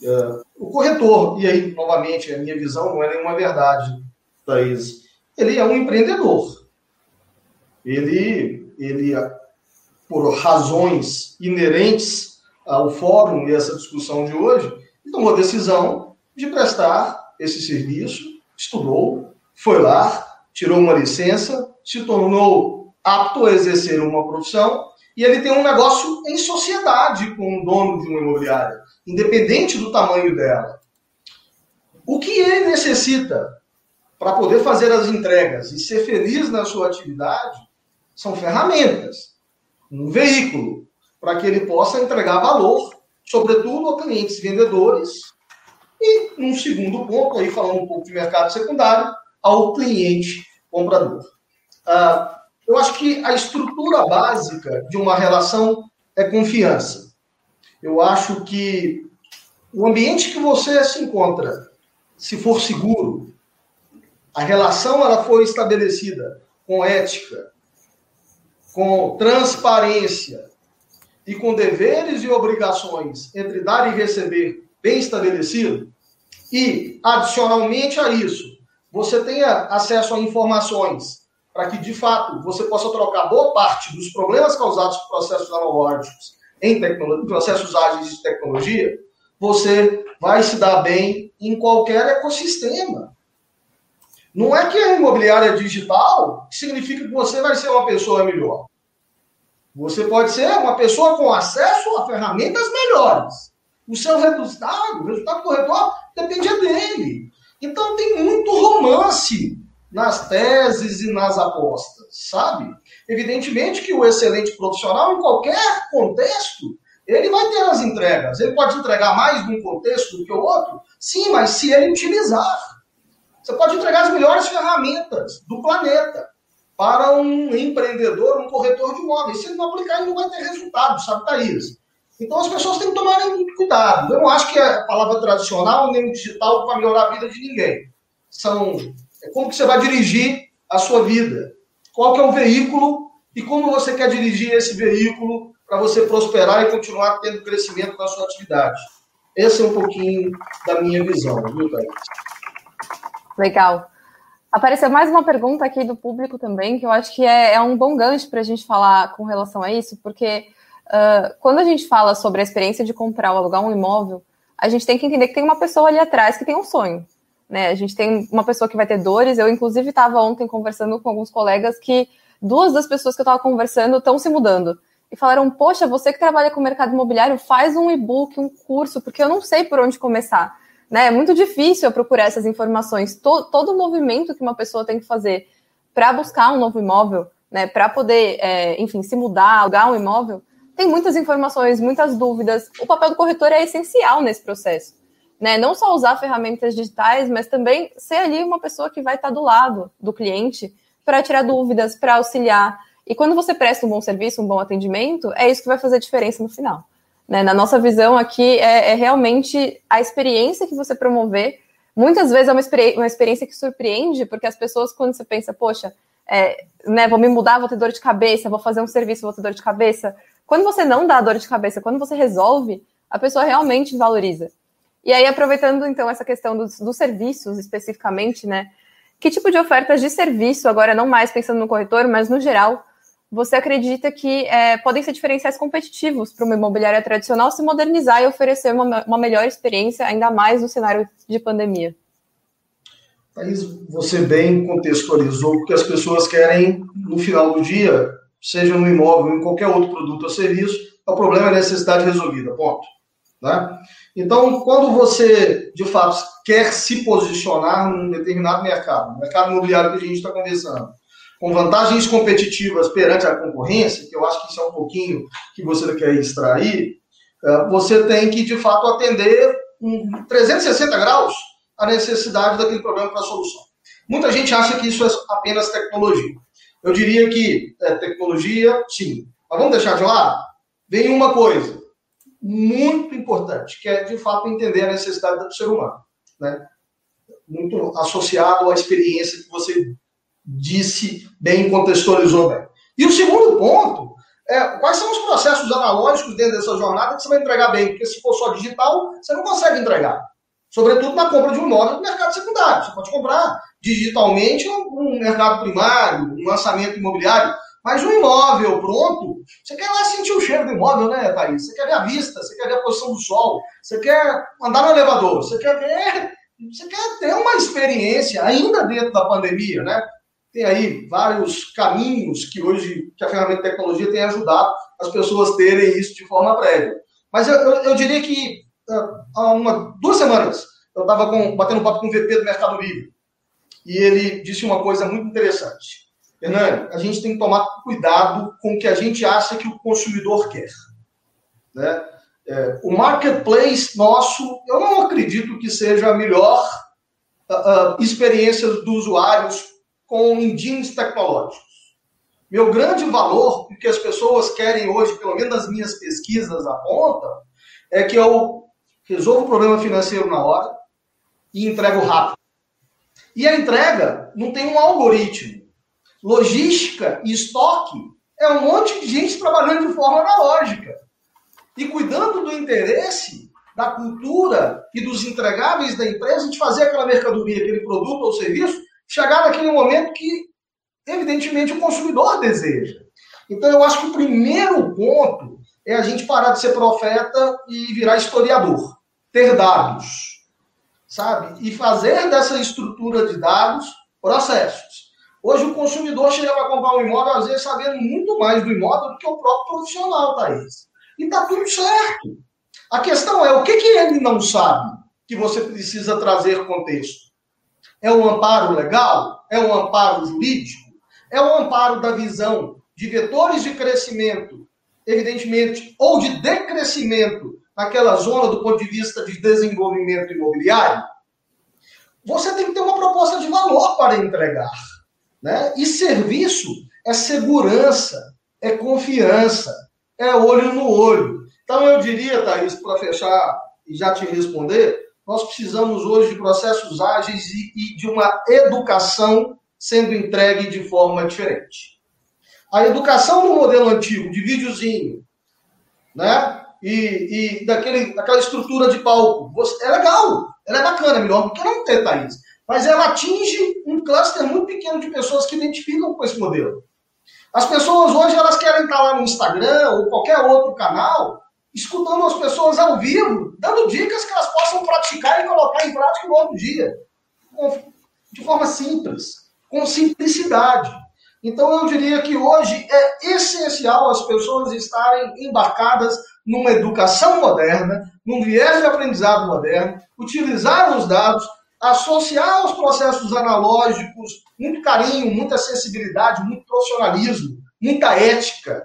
É, o corretor, e aí, novamente, a minha visão não é nenhuma verdade, Thaís, ele é um empreendedor. Ele, ele por razões inerentes ao fórum e essa discussão de hoje, tomou a decisão de prestar esse serviço, estudou, foi lá, tirou uma licença, se tornou apto a exercer uma profissão e ele tem um negócio em sociedade com o dono de uma imobiliária, independente do tamanho dela. O que ele necessita para poder fazer as entregas e ser feliz na sua atividade são ferramentas, um veículo para que ele possa entregar valor, sobretudo a clientes vendedores e, num segundo ponto, aí falando um pouco de mercado secundário, ao cliente comprador. Ah, eu acho que a estrutura básica de uma relação é confiança. Eu acho que o ambiente que você se encontra, se for seguro, a relação ela foi estabelecida com ética, com transparência e com deveres e obrigações entre dar e receber bem estabelecido, e adicionalmente a isso, você tenha acesso a informações para que, de fato, você possa trocar boa parte dos problemas causados por processos analógicos em processos ágeis de tecnologia, você vai se dar bem em qualquer ecossistema. Não é que a imobiliária digital significa que você vai ser uma pessoa melhor. Você pode ser uma pessoa com acesso a ferramentas melhores. O seu resultado, o resultado corretor, depende dele. Então tem muito romance nas teses e nas apostas, sabe? Evidentemente que o excelente profissional, em qualquer contexto, ele vai ter as entregas. Ele pode entregar mais num contexto do que o outro? Sim, mas se ele utilizar. Você pode entregar as melhores ferramentas do planeta para um empreendedor, um corretor de imóveis. Se ele não aplicar, ele não vai ter resultado, sabe, Thaís? Então as pessoas têm que tomar muito cuidado. Eu não acho que a palavra tradicional nem o digital vai melhorar a vida de ninguém. São é como que você vai dirigir a sua vida. Qual que é o veículo e como você quer dirigir esse veículo para você prosperar e continuar tendo crescimento na sua atividade. Esse é um pouquinho da minha visão, viu, Thaís? Legal. Apareceu mais uma pergunta aqui do público também, que eu acho que é, é um bom gancho para a gente falar com relação a isso, porque uh, quando a gente fala sobre a experiência de comprar ou alugar um imóvel, a gente tem que entender que tem uma pessoa ali atrás que tem um sonho. Né? A gente tem uma pessoa que vai ter dores. Eu, inclusive, estava ontem conversando com alguns colegas que duas das pessoas que eu estava conversando estão se mudando. E falaram: Poxa, você que trabalha com mercado imobiliário, faz um e-book, um curso, porque eu não sei por onde começar. Né? É muito difícil eu procurar essas informações. Todo, todo o movimento que uma pessoa tem que fazer para buscar um novo imóvel, né? para poder, é, enfim, se mudar, alugar um imóvel, tem muitas informações, muitas dúvidas. O papel do corretor é essencial nesse processo né? Não só usar ferramentas digitais, mas também ser ali uma pessoa que vai estar do lado do cliente para tirar dúvidas, para auxiliar. E quando você presta um bom serviço, um bom atendimento, é isso que vai fazer diferença no final. Né? Na nossa visão aqui, é, é, realmente a experiência que você promover. Muitas vezes é uma, experi uma experiência que surpreende, porque as pessoas, quando você pensa, poxa, é, né, vou me mudar, vou ter dor de cabeça, vou fazer um serviço, vou ter dor de cabeça. Quando você não dá dor de cabeça, quando você resolve, a pessoa realmente valoriza. E aí, aproveitando então essa questão dos, dos serviços especificamente, né? Que tipo de ofertas de serviço, agora não mais pensando no corretor, mas no geral, você acredita que é, podem ser diferenciais competitivos para uma imobiliária tradicional se modernizar e oferecer uma, uma melhor experiência, ainda mais no cenário de pandemia? Thaís, você bem contextualizou que as pessoas querem no final do dia, seja no imóvel, em qualquer outro produto ou serviço, o problema é a necessidade resolvida, ponto. Né? Então, quando você, de fato, quer se posicionar num determinado mercado, no mercado imobiliário que a gente está conversando, com vantagens competitivas perante a concorrência, que eu acho que isso é um pouquinho que você quer extrair, é, você tem que, de fato, atender em 360 graus a necessidade daquele problema para a solução. Muita gente acha que isso é apenas tecnologia. Eu diria que é tecnologia, sim. Mas vamos deixar de lado? Vem uma coisa, muito importante, que é, de fato, entender a necessidade do ser humano. Né? Muito associado à experiência que você disse bem, contextualizou bem. E o segundo ponto é, quais são os processos analógicos dentro dessa jornada que você vai entregar bem? Porque se for só digital, você não consegue entregar. Sobretudo na compra de um imóvel no mercado secundário. Você pode comprar digitalmente no mercado primário, um lançamento imobiliário, mas um imóvel pronto, você quer lá sentir o cheiro do imóvel, né, Thaís? Você quer ver a vista, você quer ver a posição do sol, você quer andar no elevador, você quer ver, você quer ter uma experiência ainda dentro da pandemia, né? Tem aí vários caminhos que hoje que a ferramenta de tecnologia tem ajudado as pessoas terem isso de forma prévia. Mas eu, eu, eu diria que há uma, duas semanas eu estava batendo um papo com o VP do Mercado Livre e ele disse uma coisa muito interessante. Hernani, a gente tem que tomar cuidado com o que a gente acha que o consumidor quer. Né? É, o marketplace nosso, eu não acredito que seja a melhor uh, uh, experiência dos usuários com engines tecnológicos. Meu grande valor, o que as pessoas querem hoje, pelo menos as minhas pesquisas apontam, é que eu resolvo o problema financeiro na hora e entrego rápido. E a entrega não tem um algoritmo. Logística e estoque é um monte de gente trabalhando de forma analógica. E cuidando do interesse, da cultura e dos entregáveis da empresa de fazer aquela mercadoria, aquele produto ou serviço chegar naquele momento que, evidentemente, o consumidor deseja. Então, eu acho que o primeiro ponto é a gente parar de ser profeta e virar historiador, ter dados, sabe? E fazer dessa estrutura de dados processos. Hoje, o consumidor chega para comprar um imóvel, às vezes, sabendo muito mais do imóvel do que o próprio profissional, Thaís. E está tudo certo. A questão é o que, que ele não sabe que você precisa trazer contexto. É um amparo legal? É um amparo jurídico? É um amparo da visão de vetores de crescimento, evidentemente, ou de decrescimento naquela zona do ponto de vista de desenvolvimento imobiliário? Você tem que ter uma proposta de valor para entregar. Né? E serviço é segurança, é confiança, é olho no olho. Então eu diria, Thaís, para fechar e já te responder, nós precisamos hoje de processos ágeis e, e de uma educação sendo entregue de forma diferente. A educação no modelo antigo, de videozinho, né? E, e daquele, daquela estrutura de palco, é legal, ela é bacana, melhor do que não ter, Thaís. Mas ela atinge um cluster muito pequeno de pessoas que identificam com esse modelo. As pessoas hoje elas querem estar lá no Instagram ou qualquer outro canal escutando as pessoas ao vivo, dando dicas que elas possam praticar e colocar em prática no outro dia. De forma simples, com simplicidade. Então eu diria que hoje é essencial as pessoas estarem embarcadas numa educação moderna, num viés de aprendizado moderno, utilizar os dados, associar os processos analógicos, muito carinho, muita sensibilidade, muito profissionalismo, muita ética,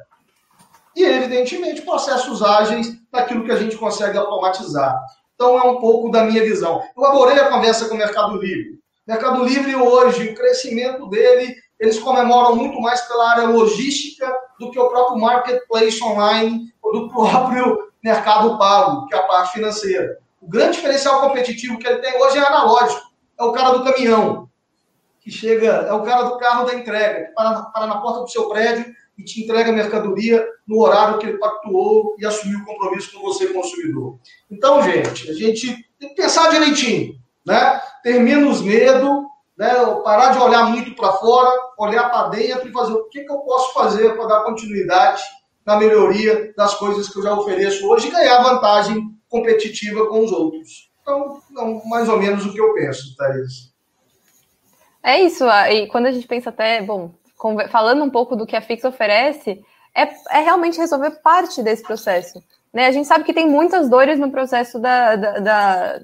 e, evidentemente, processos ágeis daquilo que a gente consegue automatizar. Então, é um pouco da minha visão. Eu adorei a conversa com o Mercado Livre. Mercado Livre, hoje, o crescimento dele, eles comemoram muito mais pela área logística do que o próprio marketplace online ou do próprio mercado pago, que é a parte financeira. O grande diferencial competitivo que ele tem hoje é analógico. É o cara do caminhão, que chega, é o cara do carro da entrega, que para, para na porta do seu prédio e te entrega a mercadoria no horário que ele pactuou e assumiu o compromisso com você, consumidor. Então, gente, a gente tem que pensar direitinho, né? Ter menos medo, né? parar de olhar muito para fora, olhar para dentro e fazer o que, que eu posso fazer para dar continuidade na melhoria das coisas que eu já ofereço hoje e ganhar vantagem competitiva com os outros. Então, é mais ou menos o que eu penso, Thaís. É isso, e quando a gente pensa até, bom, falando um pouco do que a Fix oferece, é, é realmente resolver parte desse processo. Né? A gente sabe que tem muitas dores no processo da, da, da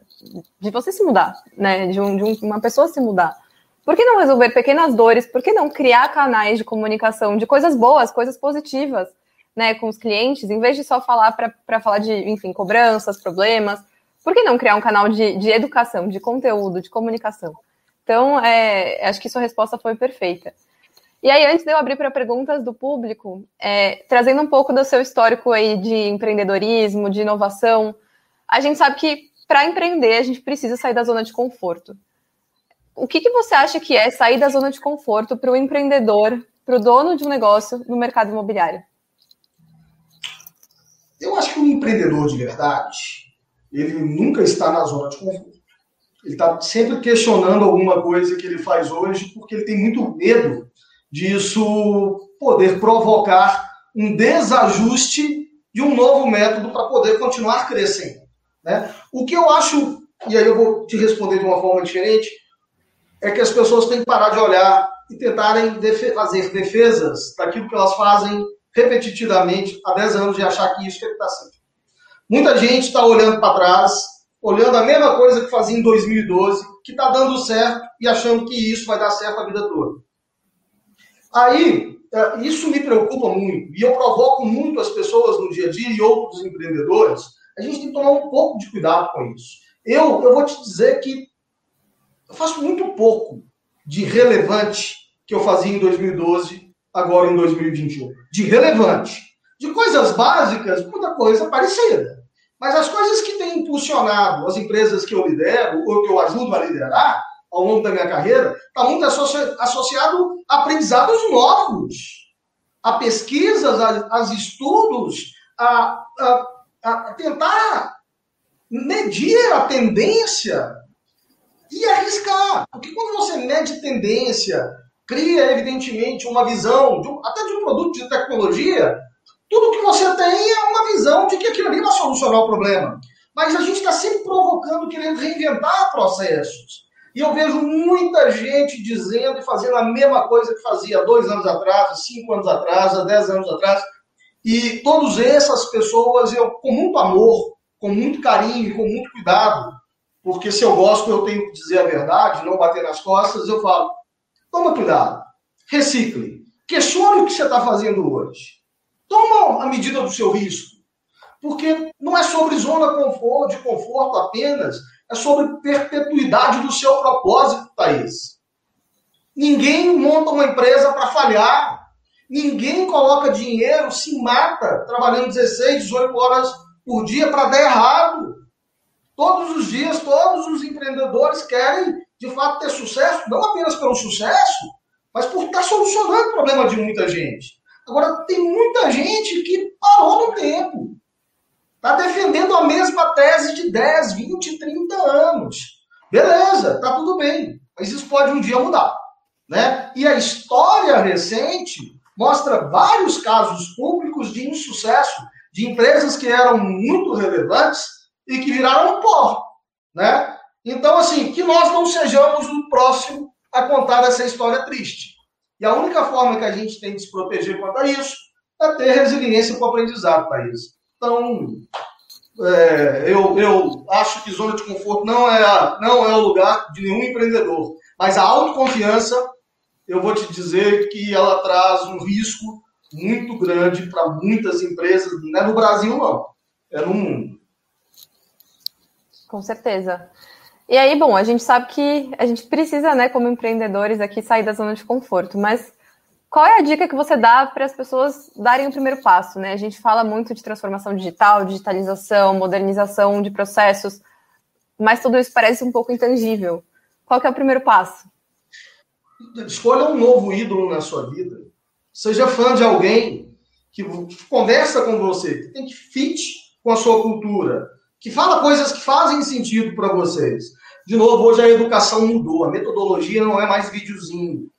de você se mudar, né? de, um, de um, uma pessoa se mudar. Por que não resolver pequenas dores? Por que não criar canais de comunicação de coisas boas, coisas positivas, né, com os clientes, em vez de só falar para falar de, enfim, cobranças, problemas? Por que não criar um canal de, de educação, de conteúdo, de comunicação? Então, é, acho que sua resposta foi perfeita. E aí, antes de eu abrir para perguntas do público, é, trazendo um pouco do seu histórico aí de empreendedorismo, de inovação, a gente sabe que para empreender a gente precisa sair da zona de conforto. O que, que você acha que é sair da zona de conforto para o empreendedor, para o dono de um negócio no mercado imobiliário? eu acho que um empreendedor de verdade, ele nunca está na zona de conforto. Ele está sempre questionando alguma coisa que ele faz hoje, porque ele tem muito medo disso poder provocar um desajuste de um novo método para poder continuar crescendo. Né? O que eu acho, e aí eu vou te responder de uma forma diferente, é que as pessoas têm que parar de olhar e tentarem fazer defesas daquilo que elas fazem repetitivamente há 10 anos e achar que isso é que está certo. Muita gente está olhando para trás, olhando a mesma coisa que fazia em 2012, que está dando certo e achando que isso vai dar certo a vida toda. Aí, é, isso me preocupa muito e eu provoco muito as pessoas no dia a dia e outros empreendedores. A gente tem que tomar um pouco de cuidado com isso. Eu, eu vou te dizer que eu faço muito pouco de relevante que eu fazia em 2012, agora em 2021. De relevante. De coisas básicas, muita coisa parecida. Mas as coisas que têm impulsionado as empresas que eu lidero, ou que eu ajudo a liderar, ao longo da minha carreira, está muito associado a aprendizados novos, a pesquisas, a, a estudos, a, a, a tentar medir a tendência e arriscar. Porque quando você mede tendência, cria, evidentemente, uma visão, de um, até de um produto de tecnologia, tudo que você tem é uma visão de que aquilo ali vai solucionar o problema. Mas a gente está sempre provocando, querendo reinventar processos. E eu vejo muita gente dizendo e fazendo a mesma coisa que fazia dois anos atrás, cinco anos atrás, dez anos atrás. E todas essas pessoas, eu, com muito amor, com muito carinho, com muito cuidado, porque se eu gosto, eu tenho que dizer a verdade, não bater nas costas, eu falo, toma cuidado, recicle, questione o que você está fazendo hoje. Toma a medida do seu risco. Porque não é sobre zona de conforto apenas, é sobre perpetuidade do seu propósito, Thaís. Ninguém monta uma empresa para falhar. Ninguém coloca dinheiro, se mata trabalhando 16, 18 horas por dia para dar errado. Todos os dias, todos os empreendedores querem, de fato, ter sucesso, não apenas pelo sucesso, mas por estar solucionando o problema de muita gente. Agora, tem muita gente que parou no tempo. Está defendendo a mesma tese de 10, 20, 30 anos. Beleza, tá tudo bem. Mas isso pode um dia mudar. Né? E a história recente mostra vários casos públicos de insucesso de empresas que eram muito relevantes e que viraram pó. Né? Então, assim, que nós não sejamos o próximo a contar essa história triste. E a única forma que a gente tem de se proteger contra isso é ter resiliência com o aprendizado, Thaís. Então, é, eu, eu acho que zona de conforto não é, não é o lugar de nenhum empreendedor. Mas a autoconfiança, eu vou te dizer que ela traz um risco muito grande para muitas empresas, não é no Brasil, não, é no mundo. Com certeza. E aí, bom, a gente sabe que a gente precisa, né, como empreendedores aqui, sair da zona de conforto, mas qual é a dica que você dá para as pessoas darem o primeiro passo, né? A gente fala muito de transformação digital, digitalização, modernização de processos, mas tudo isso parece um pouco intangível. Qual é o primeiro passo? Escolha um novo ídolo na sua vida. Seja fã de alguém que conversa com você, que tem que fit com a sua cultura, que fala coisas que fazem sentido para vocês. De novo, hoje a educação mudou, a metodologia não é mais videozinho,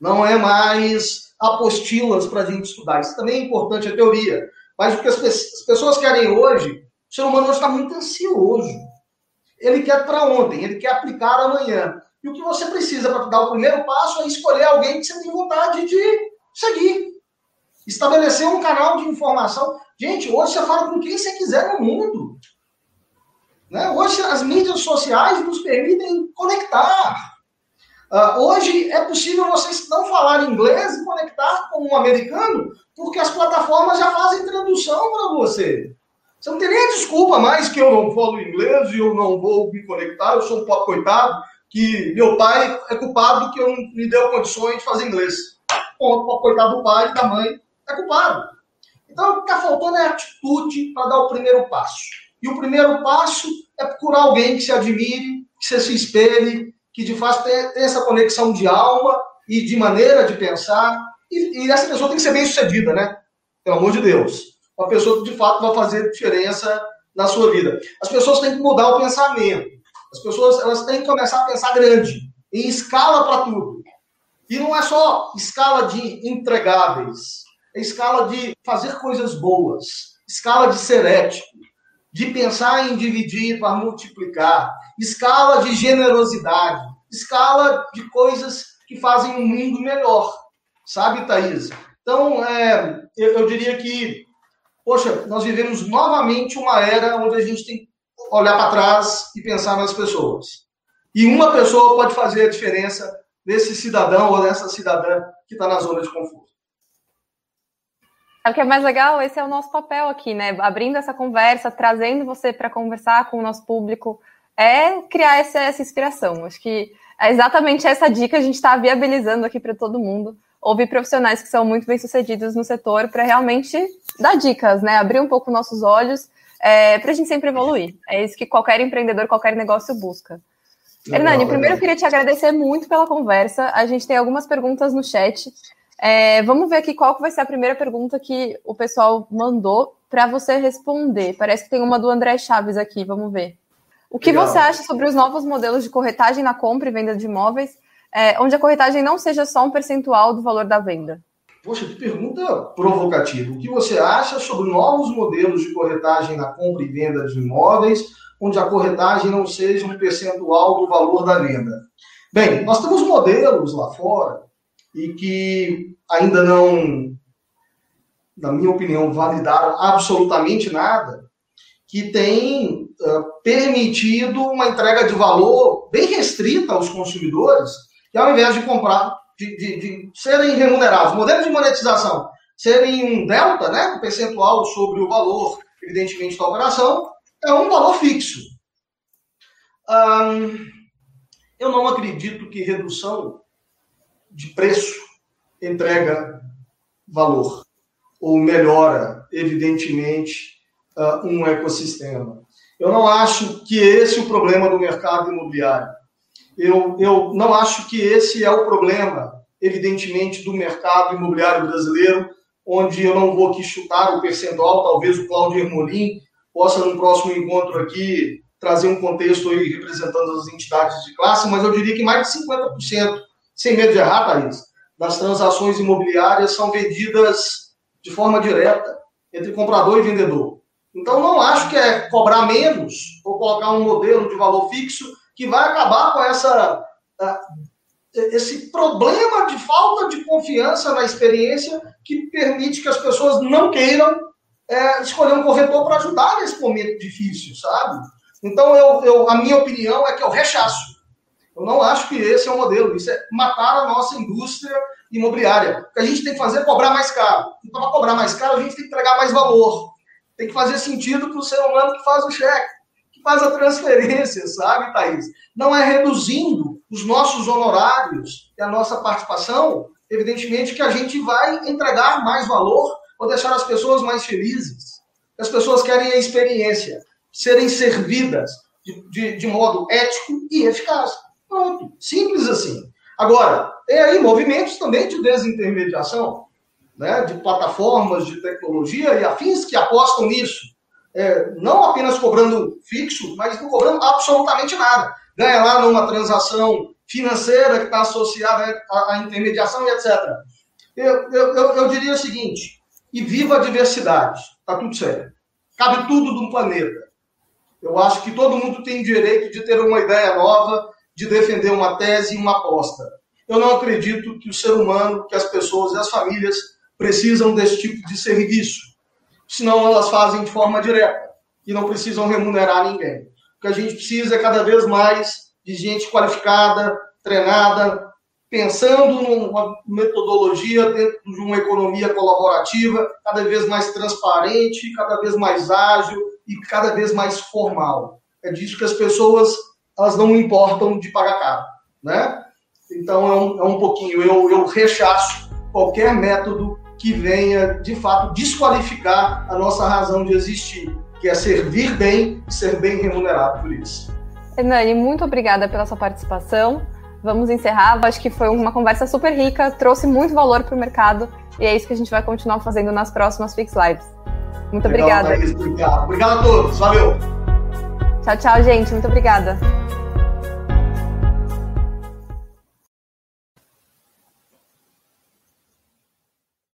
não é mais apostilas para a gente estudar. Isso também é importante, a teoria. Mas o que as pessoas querem hoje, o ser humano hoje está muito ansioso. Ele quer para ontem, ele quer aplicar amanhã. E o que você precisa para dar o primeiro passo é escolher alguém que você tem vontade de seguir. Estabelecer um canal de informação. Gente, hoje você fala com quem você quiser no mundo. Né? Hoje as mídias sociais nos permitem conectar. Uh, hoje é possível vocês não falar inglês e conectar com um americano, porque as plataformas já fazem tradução para você. Você não tem nem desculpa mais que eu não falo inglês e eu não vou me conectar, eu sou um pobre coitado, que meu pai é culpado que eu não me deu condições de fazer inglês. Ponto, coitado do pai e da mãe é culpado. Então, o que está faltando é atitude para dar o primeiro passo. E o primeiro passo é procurar alguém que se admire, que você se espelhe, que de fato tem essa conexão de alma e de maneira de pensar. E, e, essa pessoa tem que ser bem sucedida, né? Pelo amor de Deus. uma pessoa que de fato vai fazer diferença na sua vida. As pessoas têm que mudar o pensamento. As pessoas elas têm que começar a pensar grande, em escala para tudo. E não é só escala de entregáveis, é escala de fazer coisas boas, escala de ser ético, de pensar em dividir para multiplicar, escala de generosidade, escala de coisas que fazem um mundo melhor. Sabe, Thaís? Então, é, eu, eu diria que, poxa, nós vivemos novamente uma era onde a gente tem olhar para trás e pensar nas pessoas. E uma pessoa pode fazer a diferença nesse cidadão ou nessa cidadã que está na zona de conforto. É o que é mais legal, esse é o nosso papel aqui, né? Abrindo essa conversa, trazendo você para conversar com o nosso público, é criar essa, essa inspiração. Acho que é exatamente essa dica a gente está viabilizando aqui para todo mundo. Ouvir profissionais que são muito bem sucedidos no setor para realmente dar dicas, né? Abrir um pouco nossos olhos é, para a gente sempre evoluir. É isso que qualquer empreendedor, qualquer negócio busca. Hernani, primeiro eu queria te agradecer muito pela conversa. A gente tem algumas perguntas no chat. É, vamos ver aqui qual vai ser a primeira pergunta que o pessoal mandou para você responder. Parece que tem uma do André Chaves aqui, vamos ver. O que Legal. você acha sobre os novos modelos de corretagem na compra e venda de imóveis, é, onde a corretagem não seja só um percentual do valor da venda? Poxa, que pergunta provocativa. O que você acha sobre novos modelos de corretagem na compra e venda de imóveis, onde a corretagem não seja um percentual do valor da venda? Bem, nós temos modelos lá fora e que ainda não, na minha opinião, validaram absolutamente nada, que tem uh, permitido uma entrega de valor bem restrita aos consumidores, que ao invés de comprar, de, de, de serem remunerados, modelos de monetização serem um delta, né, um percentual sobre o valor, evidentemente, da operação, é um valor fixo. Um, eu não acredito que redução de preço entrega valor ou melhora, evidentemente, uh, um ecossistema. Eu não acho que esse é o problema do mercado imobiliário. Eu, eu não acho que esse é o problema, evidentemente, do mercado imobiliário brasileiro, onde eu não vou aqui chutar o percentual, talvez o Claudio Hermolin possa, no próximo encontro aqui, trazer um contexto aí representando as entidades de classe, mas eu diria que mais de 50% sem medo de errar, Thaís, das transações imobiliárias são vendidas de forma direta entre comprador e vendedor. Então, não acho que é cobrar menos ou colocar um modelo de valor fixo que vai acabar com essa, esse problema de falta de confiança na experiência que permite que as pessoas não queiram é, escolher um corretor para ajudar nesse momento difícil, sabe? Então, eu, eu, a minha opinião é que eu rechaço eu não acho que esse é o modelo. Isso é matar a nossa indústria imobiliária. O que a gente tem que fazer é cobrar mais caro. Então, para cobrar mais caro, a gente tem que entregar mais valor. Tem que fazer sentido para o ser humano que faz o cheque, que faz a transferência, sabe, Thaís? Não é reduzindo os nossos honorários e a nossa participação, evidentemente, que a gente vai entregar mais valor ou deixar as pessoas mais felizes. As pessoas querem a experiência, serem servidas de, de, de modo ético e eficaz. Pronto, simples assim. Agora, tem aí movimentos também de desintermediação, né, de plataformas de tecnologia e afins que apostam nisso. É, não apenas cobrando fixo, mas não cobrando absolutamente nada. Ganha lá numa transação financeira que está associada à, intermediação e etc. Eu, eu, eu, diria o seguinte, e viva a diversidade, está tudo certo. Cabe tudo um planeta. Eu acho que todo mundo tem direito de ter uma ideia nova, de defender uma tese e uma aposta. Eu não acredito que o ser humano, que as pessoas e as famílias precisam desse tipo de serviço. Senão elas fazem de forma direta e não precisam remunerar ninguém. O que a gente precisa é cada vez mais de gente qualificada, treinada, pensando numa metodologia dentro de uma economia colaborativa cada vez mais transparente, cada vez mais ágil e cada vez mais formal. É disso que as pessoas elas não importam de pagar caro, né? Então é um, é um pouquinho, eu, eu rechaço qualquer método que venha, de fato, desqualificar a nossa razão de existir, que é servir bem e ser bem remunerado por isso. Hernani, muito obrigada pela sua participação. Vamos encerrar. Acho que foi uma conversa super rica, trouxe muito valor para o mercado e é isso que a gente vai continuar fazendo nas próximas Fix Lives. Muito Legal, obrigada. Thaís, obrigado. Obrigado a todos. Valeu. Tchau, tchau, gente. Muito obrigada.